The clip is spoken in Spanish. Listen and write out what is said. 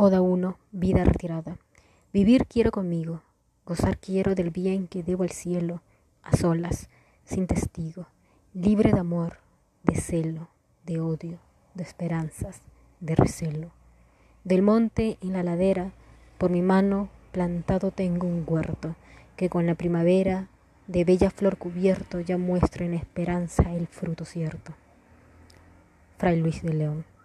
Oda 1, vida retirada. Vivir quiero conmigo, gozar quiero del bien que debo al cielo, a solas, sin testigo, libre de amor, de celo, de odio, de esperanzas, de recelo. Del monte en la ladera, por mi mano plantado tengo un huerto, que con la primavera, de bella flor cubierto, ya muestra en esperanza el fruto cierto. Fray Luis de León